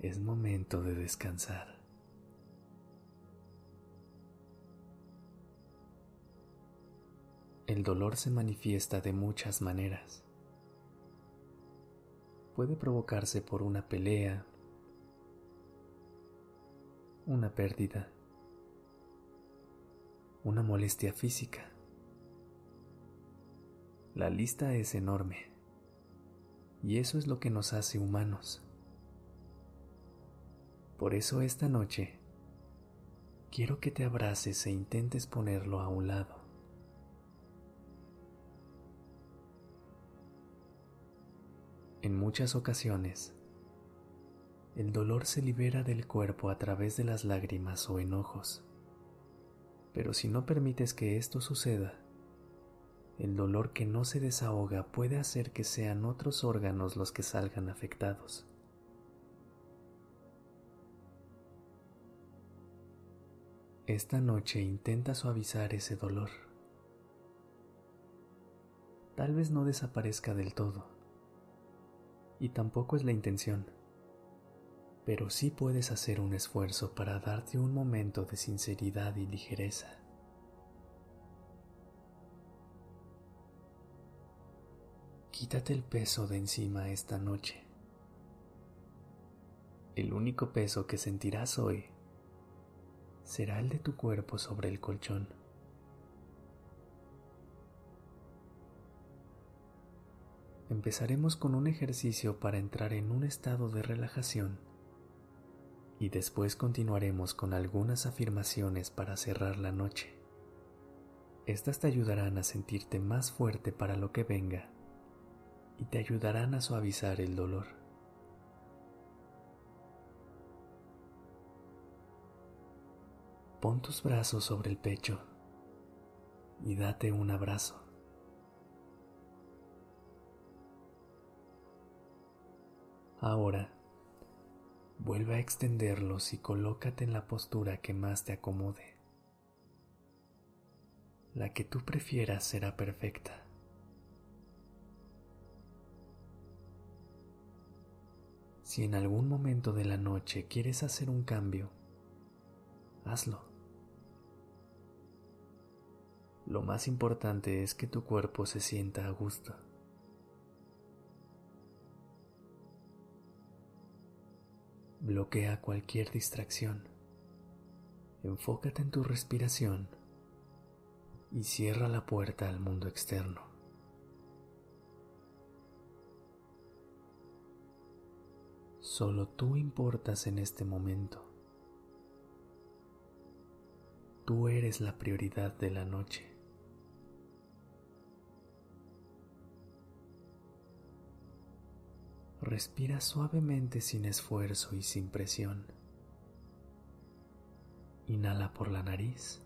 Es momento de descansar. El dolor se manifiesta de muchas maneras. Puede provocarse por una pelea, una pérdida, una molestia física. La lista es enorme y eso es lo que nos hace humanos. Por eso esta noche quiero que te abraces e intentes ponerlo a un lado. En muchas ocasiones, el dolor se libera del cuerpo a través de las lágrimas o enojos. Pero si no permites que esto suceda, el dolor que no se desahoga puede hacer que sean otros órganos los que salgan afectados. Esta noche intenta suavizar ese dolor. Tal vez no desaparezca del todo, y tampoco es la intención pero sí puedes hacer un esfuerzo para darte un momento de sinceridad y ligereza. Quítate el peso de encima esta noche. El único peso que sentirás hoy será el de tu cuerpo sobre el colchón. Empezaremos con un ejercicio para entrar en un estado de relajación y después continuaremos con algunas afirmaciones para cerrar la noche. Estas te ayudarán a sentirte más fuerte para lo que venga y te ayudarán a suavizar el dolor. Pon tus brazos sobre el pecho y date un abrazo. Ahora, Vuelve a extenderlos y colócate en la postura que más te acomode. La que tú prefieras será perfecta. Si en algún momento de la noche quieres hacer un cambio, hazlo. Lo más importante es que tu cuerpo se sienta a gusto. Bloquea cualquier distracción. Enfócate en tu respiración y cierra la puerta al mundo externo. Solo tú importas en este momento. Tú eres la prioridad de la noche. Respira suavemente sin esfuerzo y sin presión. Inhala por la nariz.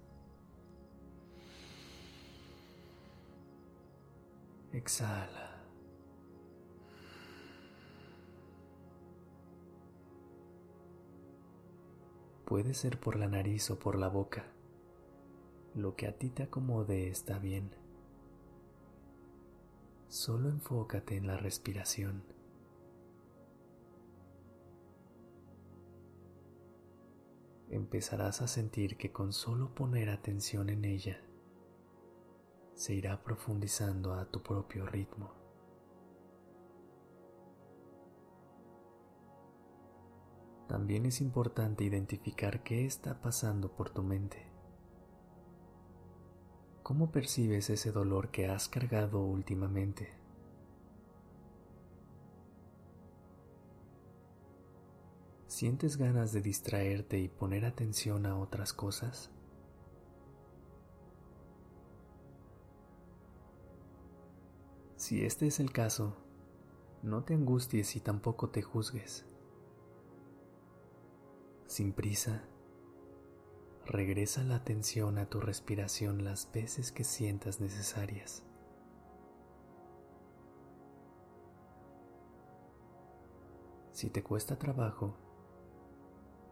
Exhala. Puede ser por la nariz o por la boca. Lo que a ti te acomode está bien. Solo enfócate en la respiración. Empezarás a sentir que con solo poner atención en ella, se irá profundizando a tu propio ritmo. También es importante identificar qué está pasando por tu mente. ¿Cómo percibes ese dolor que has cargado últimamente? ¿Sientes ganas de distraerte y poner atención a otras cosas? Si este es el caso, No te angusties y tampoco te juzgues. Sin prisa, regresa la atención a tu respiración las veces que sientas necesarias. Si te cuesta trabajo,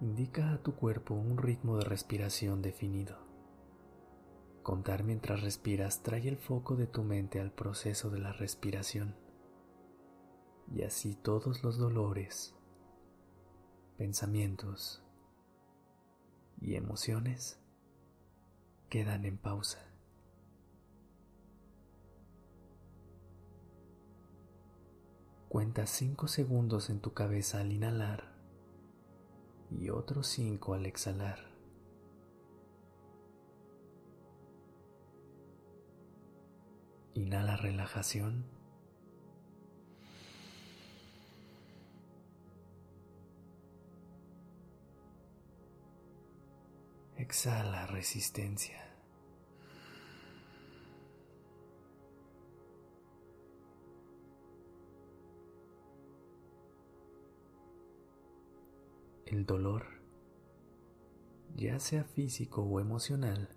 indica a tu cuerpo un ritmo de respiración definido. Contar mientras respiras trae el foco de tu mente al proceso de la respiración y así todos los dolores, pensamientos y emociones quedan en pausa. Cuenta 5 segundos en tu cabeza al inhalar y otros 5 al exhalar. Inhala relajación. Exhala resistencia. El dolor, ya sea físico o emocional,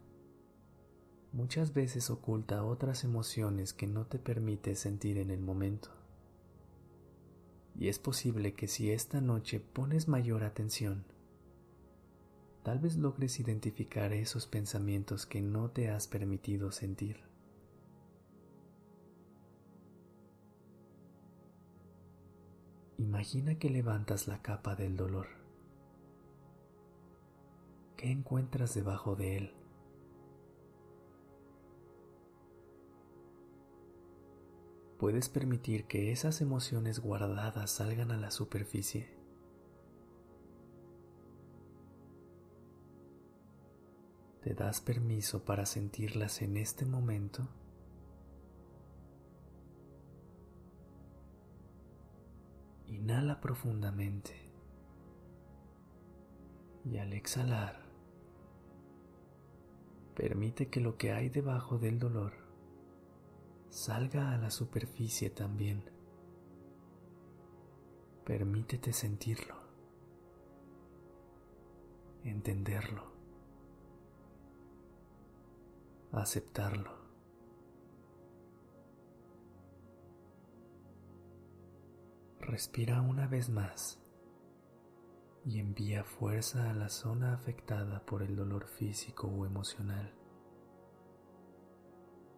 muchas veces oculta otras emociones que no te permite sentir en el momento. Y es posible que si esta noche pones mayor atención, tal vez logres identificar esos pensamientos que no te has permitido sentir. Imagina que levantas la capa del dolor. ¿Qué encuentras debajo de él? Puedes permitir que esas emociones guardadas salgan a la superficie. ¿Te das permiso para sentirlas en este momento? Inhala profundamente y al exhalar, permite que lo que hay debajo del dolor salga a la superficie también. Permítete sentirlo, entenderlo. aceptarlo. Respira una vez más y envía fuerza a la zona afectada por el dolor físico o emocional.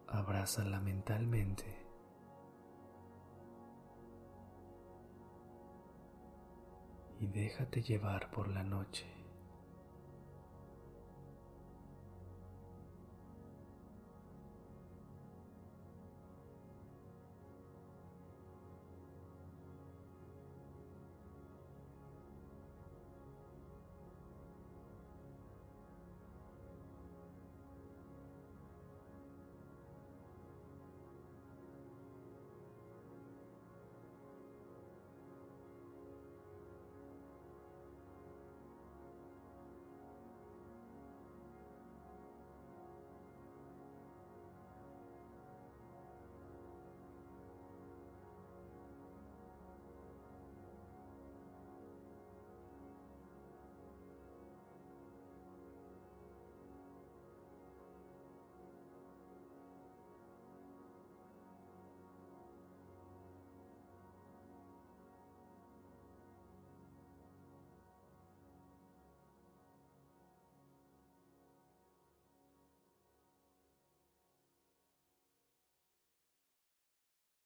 Abrázala mentalmente. Y déjate llevar por la noche.